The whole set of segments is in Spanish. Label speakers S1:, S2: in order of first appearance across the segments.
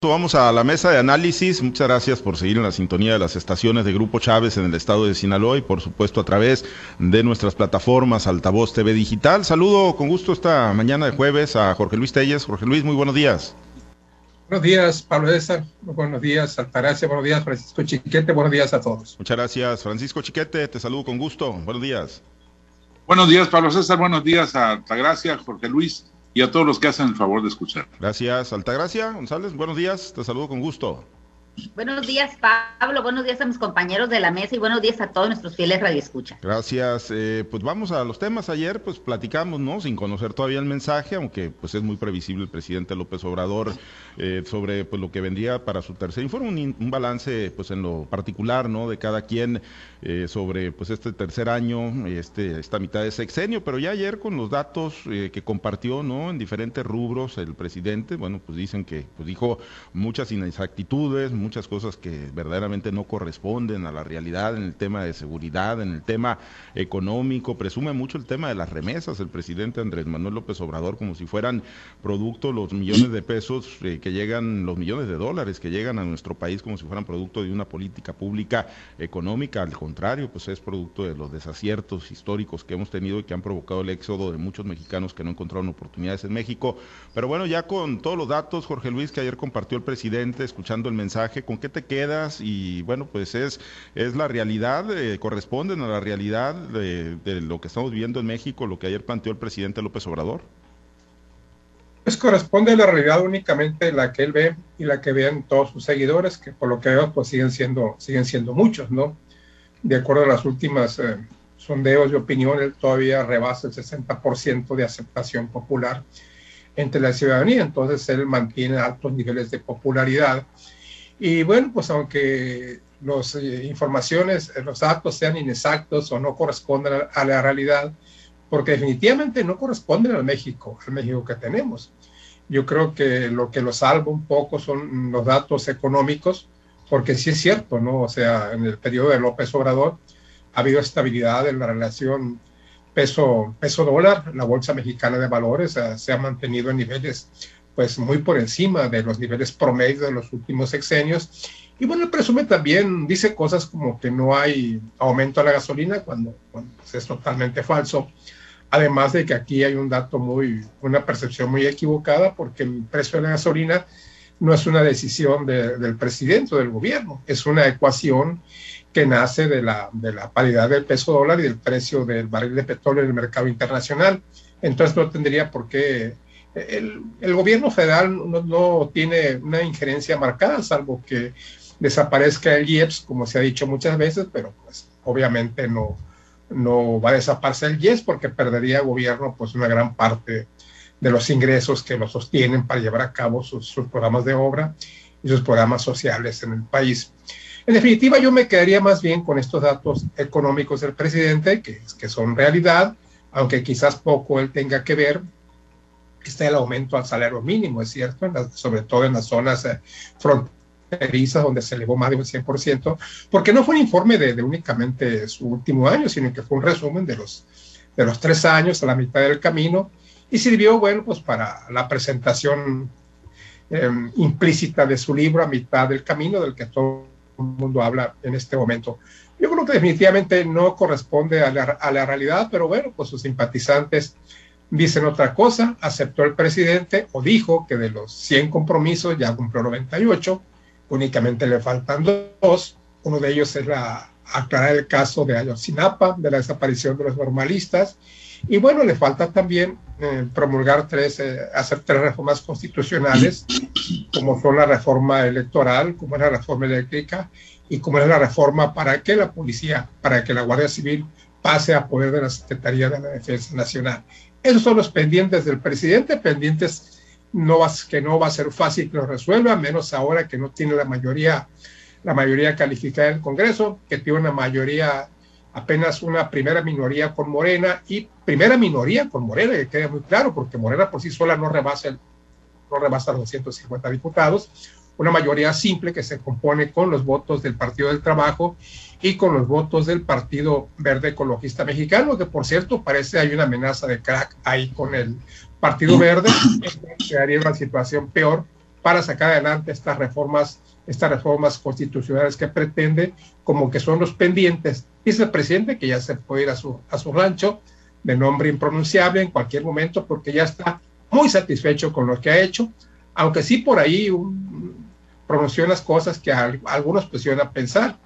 S1: Vamos a la mesa de análisis. Muchas gracias por seguir en la sintonía de las estaciones de Grupo Chávez en el estado de Sinaloa y por supuesto a través de nuestras plataformas Altavoz TV Digital. Saludo con gusto esta mañana de jueves a Jorge Luis Telles. Jorge Luis, muy buenos días.
S2: Buenos días, Pablo César. Buenos días, Altagracia. Buenos días, Francisco Chiquete. Buenos días a todos.
S1: Muchas gracias, Francisco Chiquete. Te saludo con gusto. Buenos días.
S3: Buenos días, Pablo César. Buenos días a Altagracia, Jorge Luis y a todos los que hacen el favor de escuchar.
S1: Gracias, Altagracia González. Buenos días, te saludo con gusto.
S4: Buenos días, Pablo. Buenos días a mis compañeros de la mesa y buenos días a todos nuestros fieles radioescucha.
S1: Gracias. Eh, pues vamos a los temas. Ayer, pues platicamos, ¿no? Sin conocer todavía el mensaje, aunque pues es muy previsible el presidente López Obrador eh, sobre pues lo que vendría para su tercer informe, un, balance, pues en lo particular, ¿no? De cada quien eh, sobre pues este tercer año, este esta mitad de sexenio. Pero ya ayer con los datos que compartió, ¿no? En diferentes rubros el presidente, bueno, pues dicen que pues dijo muchas inexactitudes, cosas que verdaderamente no corresponden a la realidad en el tema de seguridad, en el tema económico. Presume mucho el tema de las remesas el presidente Andrés Manuel López Obrador como si fueran producto los millones de pesos eh, que llegan, los millones de dólares que llegan a nuestro país como si fueran producto de una política pública económica. Al contrario, pues es producto de los desaciertos históricos que hemos tenido y que han provocado el éxodo de muchos mexicanos que no encontraron oportunidades en México. Pero bueno, ya con todos los datos, Jorge Luis, que ayer compartió el presidente, escuchando el mensaje, con qué te quedas y bueno, pues es, es la realidad, eh, corresponden a la realidad de, lo que estamos viviendo en México, lo que ayer planteó el presidente López Obrador.
S2: Pues corresponde a la realidad únicamente la que él ve y la que ven todos sus seguidores, que por lo que veo pues siguen siendo, siguen siendo muchos, ¿no? De acuerdo a las últimas eh, sondeos de opinión, él todavía rebasa el 60% de aceptación popular entre la ciudadanía, entonces él mantiene altos niveles de popularidad y bueno, pues aunque las eh, informaciones, eh, los datos sean inexactos o no correspondan a, la realidad, porque definitivamente no corresponden al México, al México que tenemos. Yo creo que lo que lo salva un poco son los datos económicos, porque sí es cierto, ¿no? O sea, en el periodo de López Obrador ha habido estabilidad en la relación peso, peso dólar, la Bolsa Mexicana de Valores eh, se ha mantenido en niveles pues muy por encima de los niveles promedios de los últimos sexenios. Y bueno, presume también, dice cosas como que no hay aumento a la gasolina, cuando, pues, es totalmente falso. Además de que aquí hay un dato muy, una percepción muy equivocada, porque el precio de la gasolina no es una decisión del presidente o del gobierno, es una ecuación que nace de la, de la paridad del peso dólar y del precio del barril de petróleo en el mercado internacional. Entonces no tendría por qué el, gobierno federal no, tiene una injerencia marcada, salvo que desaparezca el IEPS, como se ha dicho muchas veces, pero pues obviamente no, no va a desaparecer el IEPS porque perdería el gobierno pues una gran parte de los ingresos que lo sostienen para llevar a cabo sus, programas de obra y sus programas sociales en el país. En definitiva, yo me quedaría más bien con estos datos económicos del presidente, que, que son realidad, aunque quizás poco él tenga que ver está el aumento al salario mínimo, es cierto, sobre todo en las zonas eh, fronterizas donde se elevó más de un 100%, porque no fue un informe de, únicamente su último año, sino que fue un resumen de los, de los tres años a la mitad del camino y sirvió, bueno, pues para la presentación em, implícita de su libro a mitad del camino, del que todo el mundo habla en este momento. Yo creo que definitivamente no corresponde a la, a la realidad, pero bueno, pues sus simpatizantes dicen otra cosa, aceptó el presidente o dijo que de los 100 compromisos ya cumplió 98, únicamente le faltan dos, uno de ellos es la, aclarar el caso de Ayotzinapa, de la desaparición de los normalistas, y bueno, le falta también eh, promulgar tres, eh, hacer tres reformas constitucionales, como son la reforma electoral, como es la reforma eléctrica y como es la reforma para que la policía, para que la Guardia Civil pase a poder de la Secretaría de la Defensa Nacional. Esos son los pendientes del presidente, pendientes no que no va a ser fácil que lo resuelva, menos ahora que no tiene la mayoría, la mayoría calificada del Congreso, que tiene una mayoría, apenas una primera minoría con Morena y primera minoría con Morena, que quede muy claro, porque Morena por sí sola no rebasa, no rebasa los 250 diputados, una mayoría simple que se compone con los votos del Partido del Trabajo y con los votos del Partido Verde Ecologista Mexicano, que por cierto parece hay una amenaza de crack ahí con el Partido Verde, que haría una situación peor para sacar adelante estas reformas, estas reformas constitucionales que pretende, como que son los pendientes. Dice el presidente que ya se puede ir a su, a su rancho de nombre impronunciable en cualquier momento porque ya está muy satisfecho con lo que ha hecho, aunque sí por ahí un, pronunció unas cosas que a, algunos pusieron a pensar,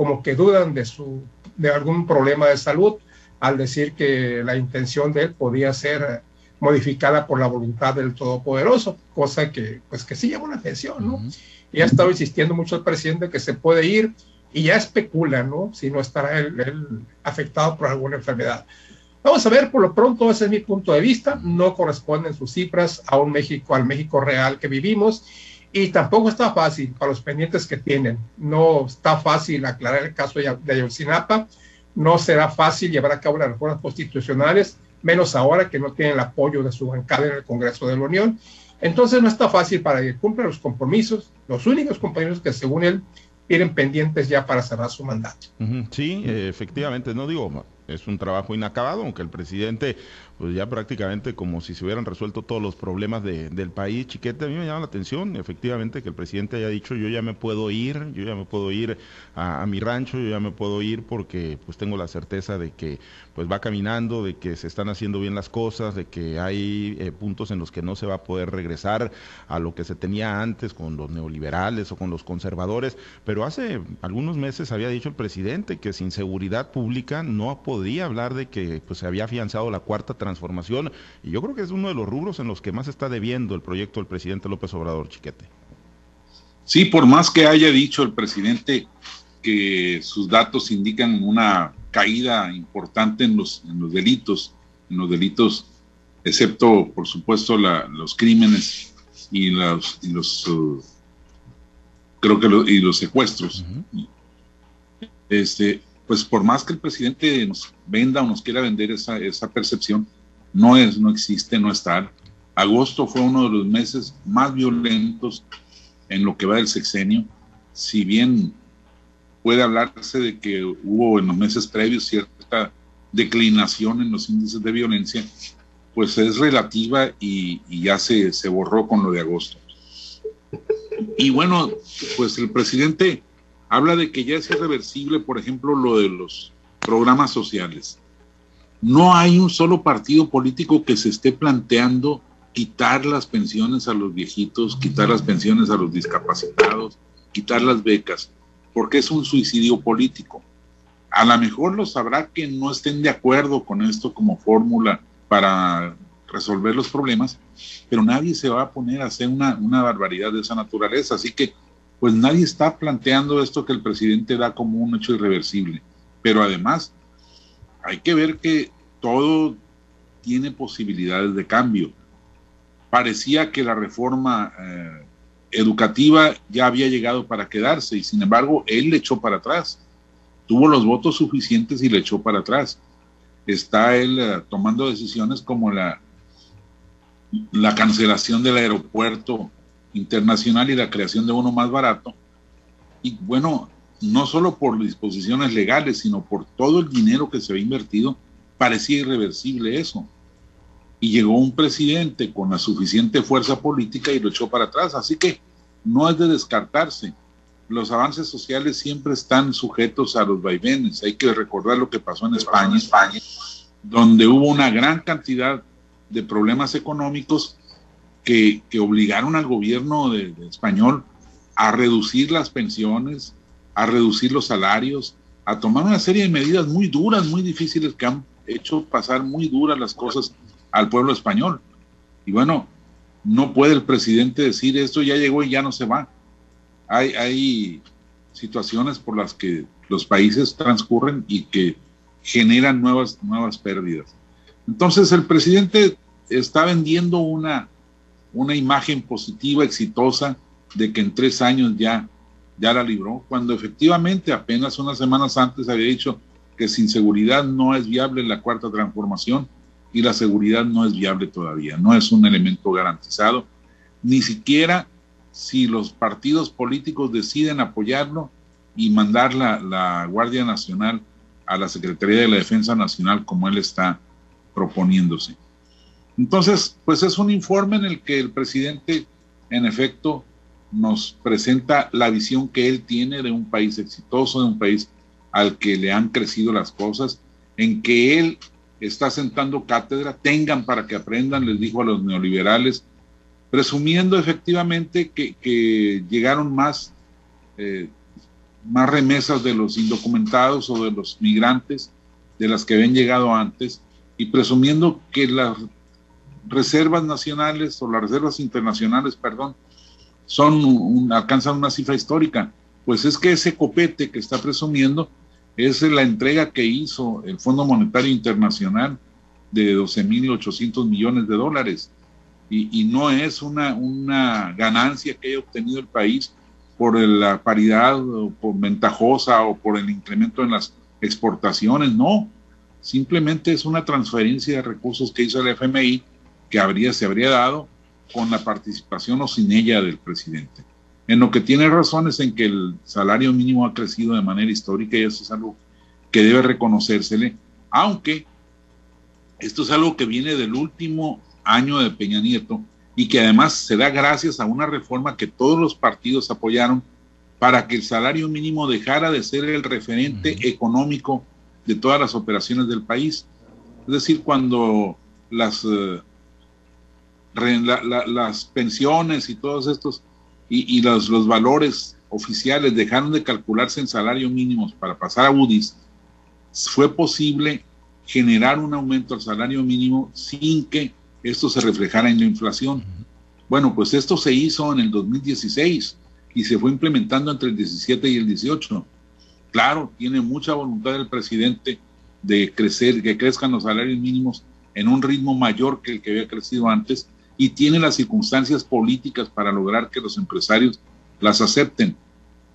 S2: como que dudan de, su, de algún problema de salud al decir que la intención de él podía ser modificada por la voluntad del Todopoderoso, cosa que pues que sí llama la atención, ¿no? Y ha estado insistiendo mucho el presidente que se puede ir y ya especula, ¿no? Si no estará él, afectado por alguna enfermedad. Vamos a ver, por lo pronto, ese es mi punto de vista, no corresponden sus cifras a un México, al México real que vivimos, y tampoco está fácil para los pendientes que tienen. No está fácil aclarar el caso de Ayotzinapa, no será fácil llevar a cabo las reformas constitucionales, menos ahora que no tienen el apoyo de su bancada en el Congreso de la Unión. Entonces no está fácil para que cumpla los compromisos, los únicos compromisos que según él tienen pendientes ya para cerrar su mandato.
S1: Sí, efectivamente, no digo, es un trabajo inacabado, aunque el presidente pues ya prácticamente como si se hubieran resuelto todos los problemas de, del país. Chiquete, a mí me llama la atención, efectivamente, que el presidente haya dicho yo ya me puedo ir, yo ya me puedo ir a, mi rancho, yo ya me puedo ir porque pues tengo la certeza de que pues va caminando, de que se están haciendo bien las cosas, de que hay eh, puntos en los que no se va a poder regresar a lo que se tenía antes con los neoliberales o con los conservadores, pero hace algunos meses había dicho el presidente que sin seguridad pública no podía hablar de que pues se había afianzado la cuarta transformación transformación y yo creo que es uno de los rubros en los que más está debiendo el proyecto del presidente López Obrador, Chiquete.
S3: Sí, por más que haya dicho el presidente que sus datos indican una caída importante en los, en los delitos, en los delitos, excepto, por supuesto, los crímenes y los, los uh, creo que y los secuestros. Este, pues por más que el presidente nos venda o nos quiera vender esa, esa percepción, no es, no existe, no está. Agosto fue uno de los meses más violentos en lo que va del sexenio, si bien puede hablarse de que hubo en los meses previos cierta declinación en los índices de violencia, pues es relativa y, ya se, se borró con lo de agosto. Y bueno, pues el presidente habla de que ya es irreversible, por ejemplo, lo de los programas sociales no hay un solo partido político que se esté planteando quitar las pensiones a los viejitos, quitar las pensiones a los discapacitados, quitar las becas, porque es un suicidio político. A lo mejor lo sabrá que no estén de acuerdo con esto como fórmula para resolver los problemas, pero nadie se va a poner a hacer una, una barbaridad de esa naturaleza. Así que, pues nadie está planteando esto que el presidente da como un hecho irreversible. Pero además, hay que ver que todo tiene posibilidades de cambio. Parecía que la reforma eh, educativa ya había llegado para quedarse y sin embargo él le echó para atrás. Tuvo los votos suficientes y le echó para atrás. Está él eh, tomando decisiones como la, la cancelación del aeropuerto internacional y la creación de uno más barato. Y bueno, no solo por disposiciones legales, sino por todo el dinero que se había invertido, parecía irreversible eso. Y llegó un presidente con la suficiente fuerza política y lo echó para atrás. Así que no es de descartarse. Los avances sociales siempre están sujetos a los vaivenes. Hay que recordar lo que pasó en España, España donde hubo una gran cantidad de problemas económicos que, obligaron al gobierno español a reducir las pensiones, a reducir los salarios, a tomar una serie de medidas muy duras, muy difíciles que han hecho pasar muy duras las cosas al pueblo español. Y bueno, no puede el presidente decir esto ya llegó y ya no se va. Hay, hay situaciones por las que los países transcurren y que generan nuevas, nuevas pérdidas. Entonces el presidente está vendiendo una, una imagen positiva, exitosa, de que en tres años ya ya la libró, cuando efectivamente apenas unas semanas antes había dicho que sin seguridad no es viable la cuarta transformación y la seguridad no es viable todavía, no es un elemento garantizado, ni siquiera si los partidos políticos deciden apoyarlo y mandar la, la Guardia Nacional a la Secretaría de la Defensa Nacional como él está proponiéndose. Entonces, pues es un informe en el que el presidente, en efecto, nos presenta la visión que él tiene de un país exitoso, de un país al que le han crecido las cosas, en que él está sentando cátedra, tengan para que aprendan, les dijo a los neoliberales, presumiendo efectivamente que, llegaron más, eh, más remesas de los indocumentados o de los migrantes de las que habían llegado antes, y presumiendo que las reservas nacionales o las reservas internacionales, perdón, son alcanzan una cifra histórica. Pues es que ese copete que está presumiendo es la entrega que hizo el Fondo Monetario Internacional de 12.800 millones de dólares. Y, no es una, una ganancia que haya obtenido el país por la paridad o por ventajosa o por el incremento en las exportaciones, no. Simplemente es una transferencia de recursos que hizo el FMI que habría, se habría dado con la participación o sin ella del presidente. En lo que tiene razón es en que el salario mínimo ha crecido de manera histórica y eso es algo que debe reconocérsele, aunque esto es algo que viene del último año de Peña Nieto y que además se da gracias a una reforma que todos los partidos apoyaron para que el salario mínimo dejara de ser el referente económico de todas las operaciones del país. Es decir, cuando las, eh, las pensiones y todos estos y, los, los, valores oficiales dejaron de calcularse en salario mínimos para pasar a UDIs, fue posible generar un aumento al salario mínimo sin que esto se reflejara en la inflación. Bueno, pues esto se hizo en el 2016 y se fue implementando entre el 17 y el 18. Claro, tiene mucha voluntad el presidente de crecer, que crezcan los salarios mínimos en un ritmo mayor que el que había crecido antes, y tiene las circunstancias políticas para lograr que los empresarios las acepten.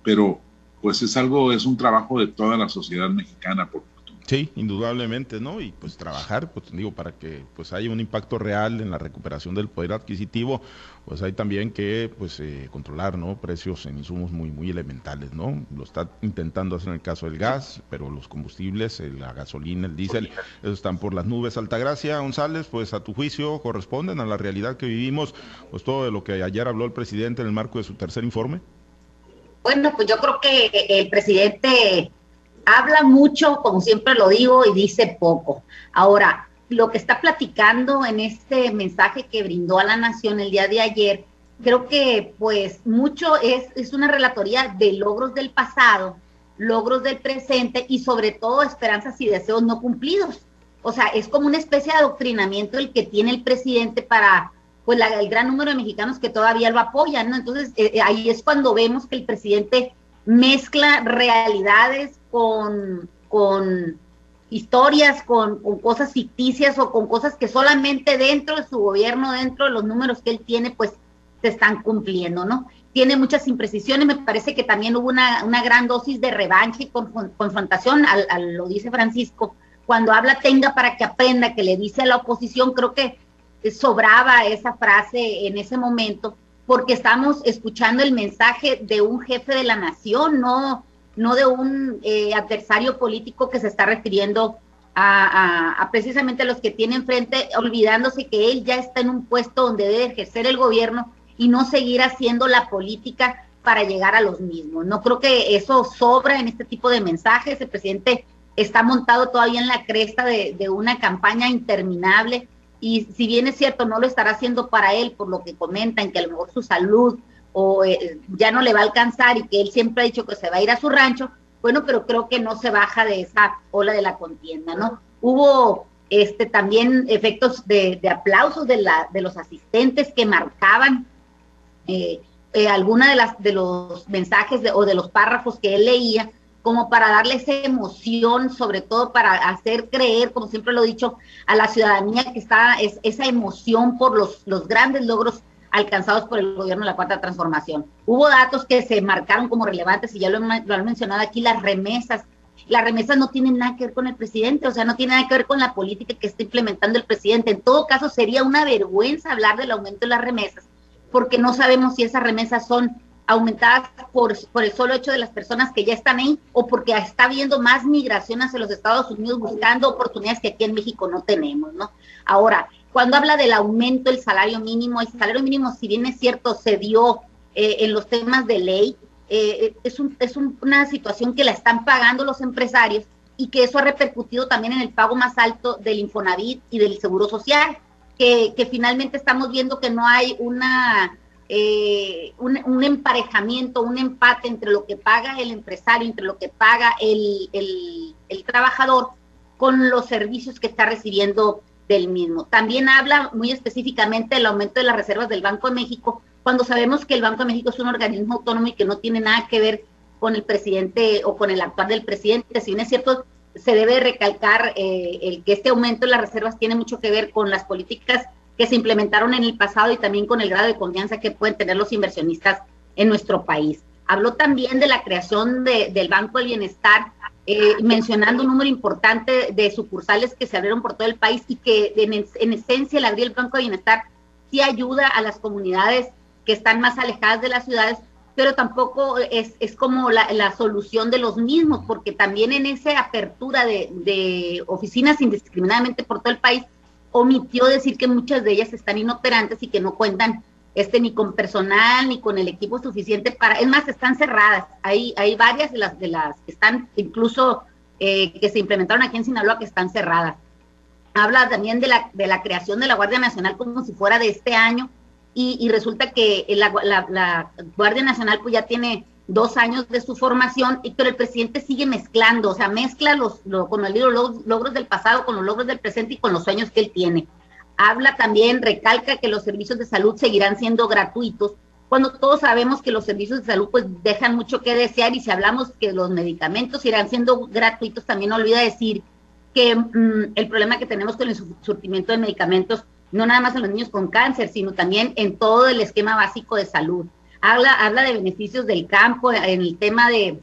S3: Pero pues es algo, es un trabajo de toda la sociedad mexicana, por
S1: Sí, indudablemente, ¿no? Y pues trabajar, pues digo, para que pues haya un impacto real en la recuperación del poder adquisitivo, pues hay también que pues eh, controlar, ¿no? Precios en insumos muy muy elementales, ¿no? Lo está intentando hacer en el caso del gas, pero los combustibles, la gasolina, el diésel, eso están por las nubes. Altagracia, González, pues a tu juicio corresponden a la realidad que vivimos, pues todo de lo que ayer habló el presidente en el marco de su tercer informe.
S4: Bueno, pues yo creo que el presidente habla mucho, como siempre lo digo, y dice poco. Ahora, lo que está platicando en este mensaje que brindó a la nación el día de ayer, creo que pues mucho es, es una relatoría de logros del pasado, logros del presente y sobre todo esperanzas y deseos no cumplidos. O sea, es como una especie de adoctrinamiento el que tiene el presidente para pues el gran número de mexicanos que todavía lo apoyan, ¿no? Entonces eh, eh, ahí es cuando vemos que el presidente mezcla realidades con, con historias, con, cosas ficticias o con cosas que solamente dentro de su gobierno, dentro de los números que él tiene, pues se están cumpliendo, ¿no? Tiene muchas imprecisiones, me parece que también hubo una, gran dosis de revancha y confrontación, lo dice Francisco, cuando habla tenga para que aprenda, que le dice a la oposición, creo que sobraba esa frase en ese momento, porque estamos escuchando el mensaje de un jefe de la nación, no, no de un eh, adversario político que se está refiriendo a, precisamente a los que tienen frente, olvidándose que él ya está en un puesto donde debe ejercer el gobierno y no seguir haciendo la política para llegar a los mismos. No creo que eso sobra en este tipo de mensajes. El presidente está montado todavía en la cresta de, de una campaña interminable y si bien es cierto, no lo estará haciendo para él, por lo que comentan, que a lo mejor su salud o eh, ya no le va a alcanzar y que él siempre ha dicho que se va a ir a su rancho, bueno, pero creo que no se baja de esa ola de la contienda, ¿no? Hubo este también efectos de, aplausos de, la, de los asistentes que marcaban eh, eh, alguna de las de los mensajes o de los párrafos que él leía como para darle esa emoción, sobre todo para hacer creer, como siempre lo he dicho, a la ciudadanía que está es, esa emoción por los, los grandes logros alcanzados por el gobierno de la Cuarta Transformación. Hubo datos que se marcaron como relevantes y ya lo, lo han mencionado aquí, las remesas. Las remesas no tienen nada que ver con el presidente, o sea, no tiene nada que ver con la política que está implementando el presidente. En todo caso, sería una vergüenza hablar del aumento de las remesas, porque no sabemos si esas remesas son aumentadas por, por el solo hecho de las personas que ya están ahí o porque está habiendo más migración hacia los Estados Unidos buscando oportunidades que aquí en México no tenemos, ¿no? Ahora, cuando habla del aumento del salario mínimo, el salario mínimo, si bien es cierto, se dio eh, en los temas de ley. Eh, es, es una situación que la están pagando los empresarios y que eso ha repercutido también en el pago más alto del Infonavit y del Seguro Social, que, finalmente estamos viendo que no hay eh, un, emparejamiento, un empate entre lo que paga el empresario, entre lo que paga el, trabajador con los servicios que está recibiendo del mismo. También habla muy específicamente del aumento de las reservas del Banco de México, cuando sabemos que el Banco de México es un organismo autónomo y que no tiene nada que ver con el presidente o con el actual del presidente. Si bien es cierto, se debe recalcar eh, el que este aumento de las reservas tiene mucho que ver con las políticas que se implementaron en el pasado y también con el grado de confianza que pueden tener los inversionistas en nuestro país. Habló también de la creación del Banco del Bienestar, eh, mencionando un número importante de sucursales que se abrieron por todo el país y que en, esencia el abrir el Banco del Bienestar sí ayuda a las comunidades que están más alejadas de las ciudades, pero tampoco es, como la, solución de los mismos, porque también en esa apertura de, de oficinas indiscriminadamente por todo el país, omitió decir que muchas de ellas están inoperantes y que no cuentan este ni con personal ni con el equipo suficiente para, es más, están cerradas. Hay, hay varias de las de las que están incluso eh, que se implementaron aquí en Sinaloa que están cerradas. Habla también de la, de la creación de la Guardia Nacional como si fuera de este año y, y resulta que la, Guardia Nacional pues ya tiene dos años de su formación, pero el presidente sigue mezclando, o sea, mezcla los, con los logros del pasado, con los logros del presente y con los sueños que él tiene. Habla también, recalca que los servicios de salud seguirán siendo gratuitos, cuando todos sabemos que los servicios de salud pues dejan mucho que desear y si hablamos que los medicamentos irán siendo gratuitos, también olvida decir que mm, el problema que tenemos con el surtimiento de medicamentos, no nada más en los niños con cáncer, sino también en todo el esquema básico de salud. Habla, habla de beneficios del campo en el tema de,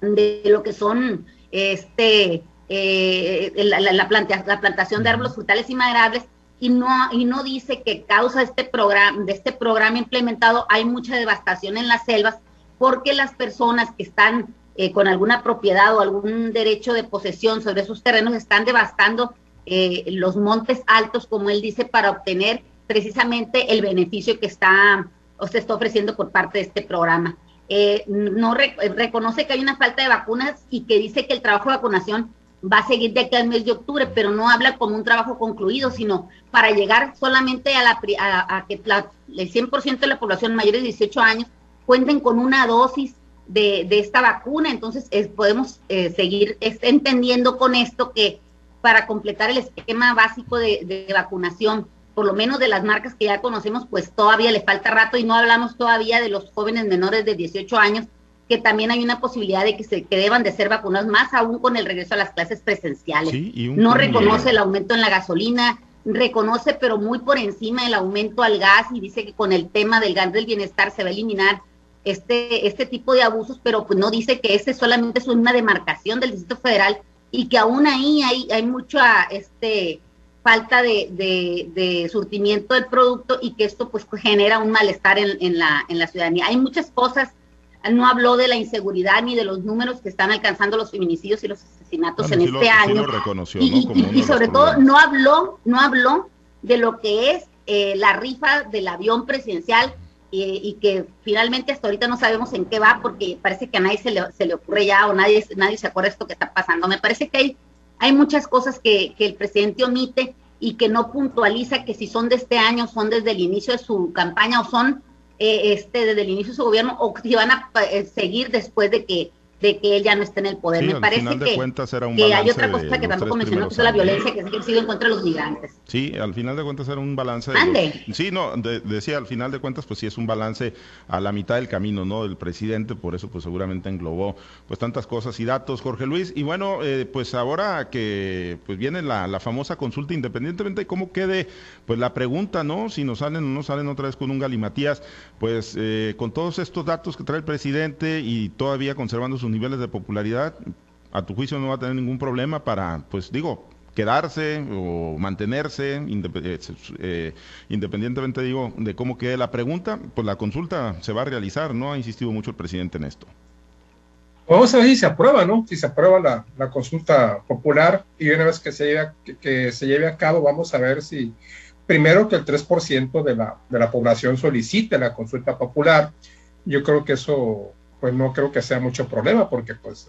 S4: de lo que son este eh, la, la, plantación de árboles frutales y maderables y no y no dice que causa este programa de este programa implementado hay mucha devastación en las selvas porque las personas que están eh, con alguna propiedad o algún derecho de posesión sobre esos terrenos están devastando eh, los montes altos como él dice para obtener precisamente el beneficio que está o se está ofreciendo por parte de este programa. Eh, no reconoce que hay una falta de vacunas y que dice que el trabajo de vacunación va a seguir de aquí al mes de octubre, pero no habla como un trabajo concluido, sino para llegar solamente a, la, a, que el 100% de la población mayor de 18 años cuenten con una dosis de, de esta vacuna. Entonces, podemos eh, seguir entendiendo con esto que para completar el esquema básico de, de vacunación por lo menos de las marcas que ya conocemos, pues todavía le falta rato y no hablamos todavía de los jóvenes menores de 18 años, que también hay una posibilidad de que, se, que deban de ser vacunados más aún con el regreso a las clases presenciales. no reconoce el aumento en la gasolina, reconoce pero muy por encima el aumento al gas y dice que con el tema del gas del bienestar se va a eliminar este, este tipo de abusos, pero pues no dice que ese solamente es una demarcación del Distrito Federal y que aún ahí hay, hay mucha este falta de, de, surtimiento del producto y que esto pues genera un malestar en, en, la, en la ciudadanía. Hay muchas cosas, no habló de la inseguridad ni de los números que están alcanzando los feminicidios y los asesinatos en este año. y, sobre todo no habló, no habló de lo que es eh, la rifa del avión presidencial eh, y que finalmente hasta ahorita no sabemos en qué va porque parece que a nadie se le, se le ocurre ya o nadie, nadie se acuerda de esto que está pasando. Me parece que hay hay muchas cosas que, que el presidente omite y que no puntualiza que si son de este año, son desde el inicio de su campaña o son eh, este desde el inicio de su gobierno o si van a eh, seguir después de que de que él ya no esté en el poder. Me parece que, que hay otra cosa que tampoco mencionó, que es la violencia que ha sido en contra de los migrantes.
S1: Sí, al final de cuentas era un balance. sí, no, decía, al final de cuentas, pues sí es un balance a la mitad del camino, ¿no? Del presidente, por eso pues seguramente englobó pues tantas cosas y datos, Jorge Luis. Y bueno, eh, pues ahora que pues viene la, la famosa consulta, independientemente de cómo quede pues la pregunta, ¿no? Si nos salen o no salen otra vez con un galimatías, pues eh, con todos estos datos que trae el presidente y todavía conservando su niveles de popularidad, a tu juicio no va a tener ningún problema para, pues digo, quedarse o mantenerse, eh, eh, independientemente, digo, de cómo quede la pregunta, pues la consulta se va a realizar, ¿no? Ha insistido mucho el presidente en esto.
S2: Vamos a ver si se aprueba, ¿no? Si se aprueba la, la consulta popular y una vez que se, lleve, que, se lleve a cabo, vamos a ver si primero que el 3% de la, de la población solicite la consulta popular. Yo creo que eso, pues no creo que sea mucho problema, porque pues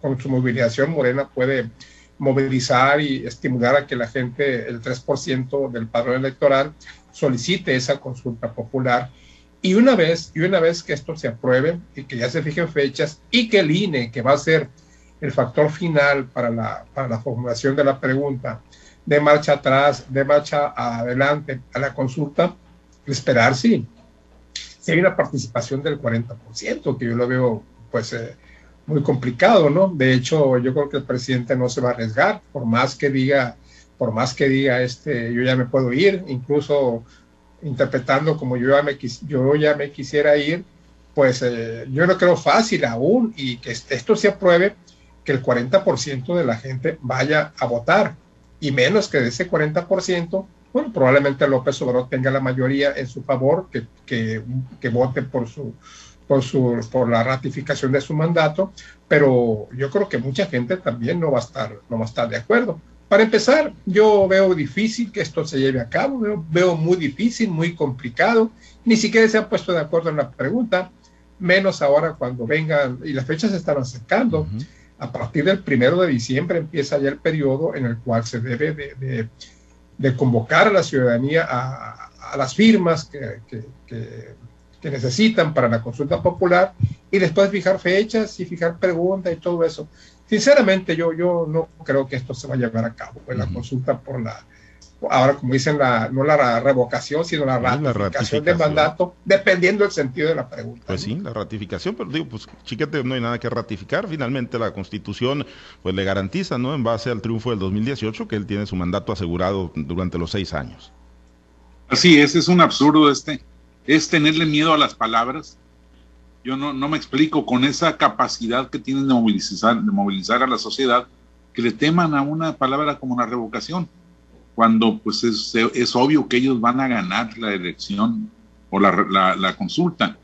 S2: con su movilización Morena puede movilizar y estimular a que la gente, el 3% del padrón electoral, solicite esa consulta popular. Y una vez, y una vez que esto se apruebe y que ya se fijen fechas y que el INE, que va a ser el factor final para la, para la formulación de la pregunta, de marcha atrás, de marcha adelante a la consulta, esperar si, si hay una participación del 40%, que yo lo veo pues eh, muy complicado, ¿no? De hecho, yo creo que el presidente no se va a arriesgar, por más que diga, por más que diga, este, yo ya me puedo ir, incluso interpretando como yo ya me, yo ya me quisiera ir, pues eh, yo no creo fácil aún y que esto se apruebe, que el 40% de la gente vaya a votar y menos que de ese 40%, bueno, probablemente López Obrador tenga la mayoría en su favor, que, que, que vote por su, por, su, por la ratificación de su mandato, pero yo creo que mucha gente también no va a estar, no va a estar de acuerdo. Para empezar, yo veo difícil que esto se lleve a cabo, veo, veo muy difícil, muy complicado, ni siquiera se han puesto de acuerdo en la pregunta, menos ahora cuando vengan, y las fechas se están acercando. A partir del primero de diciembre empieza ya el periodo en el cual se debe de, de, convocar a la ciudadanía a, a las firmas que, que, que, necesitan para la consulta popular y después fijar fechas y fijar preguntas y todo eso. Sinceramente, yo, yo no creo que esto se vaya a llevar a cabo, en la consulta por la, ahora como dicen, la, no la revocación, sino la ratificación, del mandato, dependiendo del sentido de la pregunta.
S1: Pues sí, la ratificación, pero digo, pues chiquete, no hay nada que ratificar, finalmente la Constitución pues le garantiza, ¿no? En base al triunfo del 2018, que él tiene su mandato asegurado durante los seis años.
S3: Así es, es un absurdo este, es tenerle miedo a las palabras. Yo no, no me explico con esa capacidad que tienen de movilizar, de movilizar a la sociedad, que le teman a una palabra como la revocación cuando pues es, es, obvio que ellos van a ganar la elección o la, la, consulta.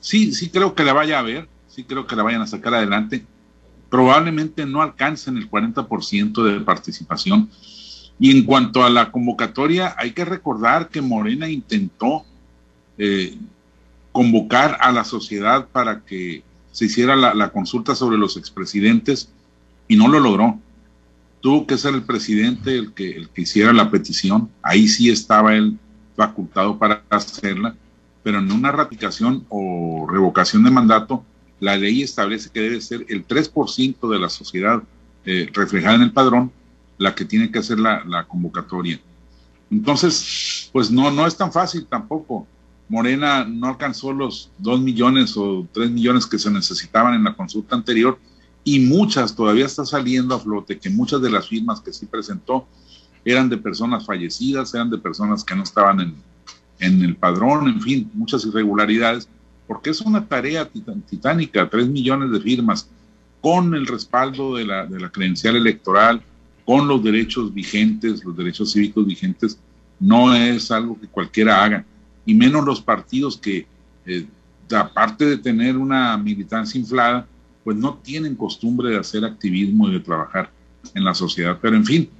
S3: Sí, sí creo que la vaya a ver, sí creo que la vayan a sacar adelante. Probablemente no alcancen el 40% de participación. Y en cuanto a la convocatoria, hay que recordar que Morena intentó eh, convocar a la sociedad para que se hiciera la, la consulta sobre los expresidentes y no lo logró tuvo que ser el presidente el que, el que hiciera la petición, ahí sí estaba él facultado para hacerla, pero en una ratificación o revocación de mandato, la ley establece que debe ser el 3% de la sociedad eh, reflejada en el padrón la que tiene que hacer la, convocatoria. Entonces, pues no, no es tan fácil tampoco. Morena no alcanzó los 2 millones o 3 millones que se necesitaban en la consulta anterior y muchas, todavía está saliendo a flote, que muchas de las firmas que sí presentó eran de personas fallecidas, eran de personas que no estaban en, en el padrón, en fin, muchas irregularidades, porque es una tarea titánica, tres millones de firmas, con el respaldo de la, de la credencial electoral, con los derechos vigentes, los derechos cívicos vigentes, no es algo que cualquiera haga, y menos los partidos que, eh, aparte de tener una militancia inflada, pues no tienen costumbre de hacer activismo y de trabajar en la sociedad. Pero en fin,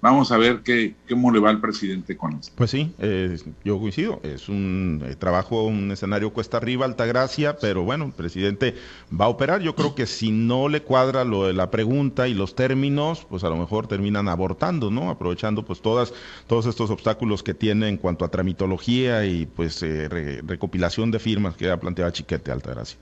S3: vamos a ver qué, cómo le va al presidente con esto.
S1: Pues sí, eh, yo coincido. Es un eh, trabajo, un escenario cuesta arriba, alta gracia, pero bueno, el presidente va a operar. Yo creo que si no le cuadra lo de la pregunta y los términos, pues a lo mejor terminan abortando, ¿no? Aprovechando pues todas, todos estos obstáculos que tiene en cuanto a tramitología y pues eh, recopilación de firmas que ha planteado Chiquete, alta gracia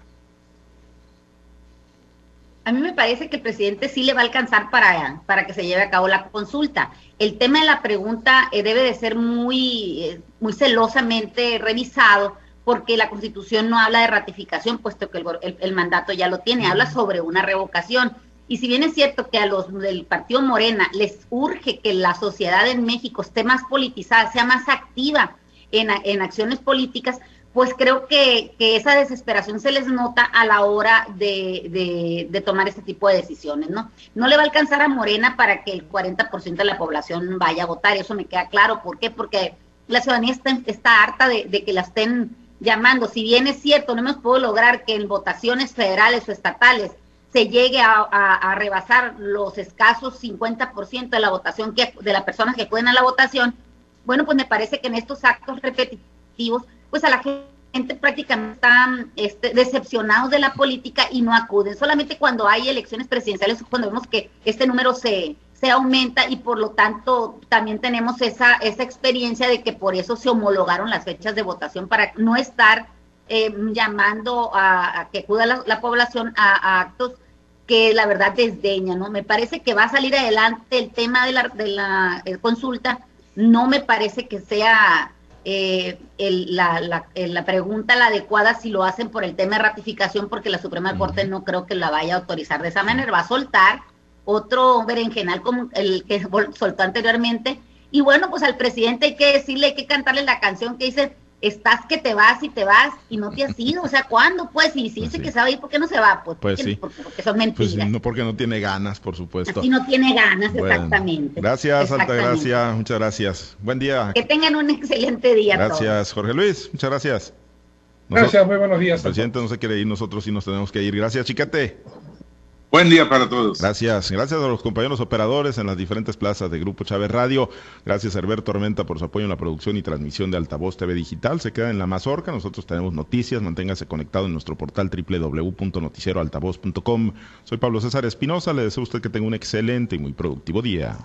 S4: a mí me parece que el presidente sí le va a alcanzar para, para que se lleve a cabo la consulta. El tema de la pregunta eh, debe de ser muy, eh, muy celosamente revisado porque la constitución no habla de ratificación, puesto que el, mandato ya lo tiene, habla sobre una revocación. Y si bien es cierto que a los del Partido Morena les urge que la sociedad en México esté más politizada, sea más activa en, en acciones políticas, pues creo que, esa desesperación se les nota a la hora de, tomar este tipo de decisiones, ¿no? No le va a alcanzar a Morena para que el 40% de la población vaya a votar, eso me queda claro. ¿Por qué? Porque la ciudadanía está, harta de, que la estén llamando. Si bien es cierto, no hemos podido lograr que en votaciones federales o estatales se llegue a, rebasar los escasos 50% de la votación que de las personas que pueden a la votación, bueno, pues me parece que en estos actos repetitivos, pues a la gente prácticamente están este, decepcionados de la política y no acuden. Solamente cuando hay elecciones presidenciales, cuando vemos que este número se, se aumenta y por lo tanto también tenemos esa, esa experiencia de que por eso se homologaron las fechas de votación para no estar eh, llamando a, que acuda la, población a, actos que la verdad desdeña, ¿no? Me parece que va a salir adelante el tema de la, de la eh, consulta, no me parece que sea eh, la, la, pregunta la adecuada si lo hacen por el tema de ratificación, porque la Suprema Corte no creo que la vaya a autorizar de esa manera, va a soltar otro berenjenal como el que soltó anteriormente. Y bueno, pues al presidente hay que decirle, hay que cantarle la canción que dice, estás que te vas y te vas y no te has ido. O sea, ¿cuándo? Pues, si dice pues que se va a ir, ¿por qué no se va? Pues,
S1: pues sí.
S4: Porque, son mentiras.
S1: Pues no porque no tiene ganas, por supuesto.
S4: Así no tiene ganas, exactamente.
S1: Gracias, Altagracia, muchas gracias. Buen día.
S4: Que tengan un excelente día.
S1: Gracias, Jorge Luis, muchas gracias.
S2: gracias, muy buenos días.
S1: El presidente no se quiere ir, nosotros sí nos tenemos que ir. Gracias, Chiquete.
S3: Buen día para todos.
S1: Gracias. Gracias a los compañeros operadores en las diferentes plazas de Grupo Chávez Radio. Gracias a Herbert Tormenta por su apoyo en la producción y transmisión de Altavoz TV Digital. Se queda en la mazorca. Nosotros tenemos noticias. Manténgase conectado en nuestro portal www.noticieroaltavoz.com. Soy Pablo César Espinosa. Le deseo a usted que tenga un excelente y muy productivo día.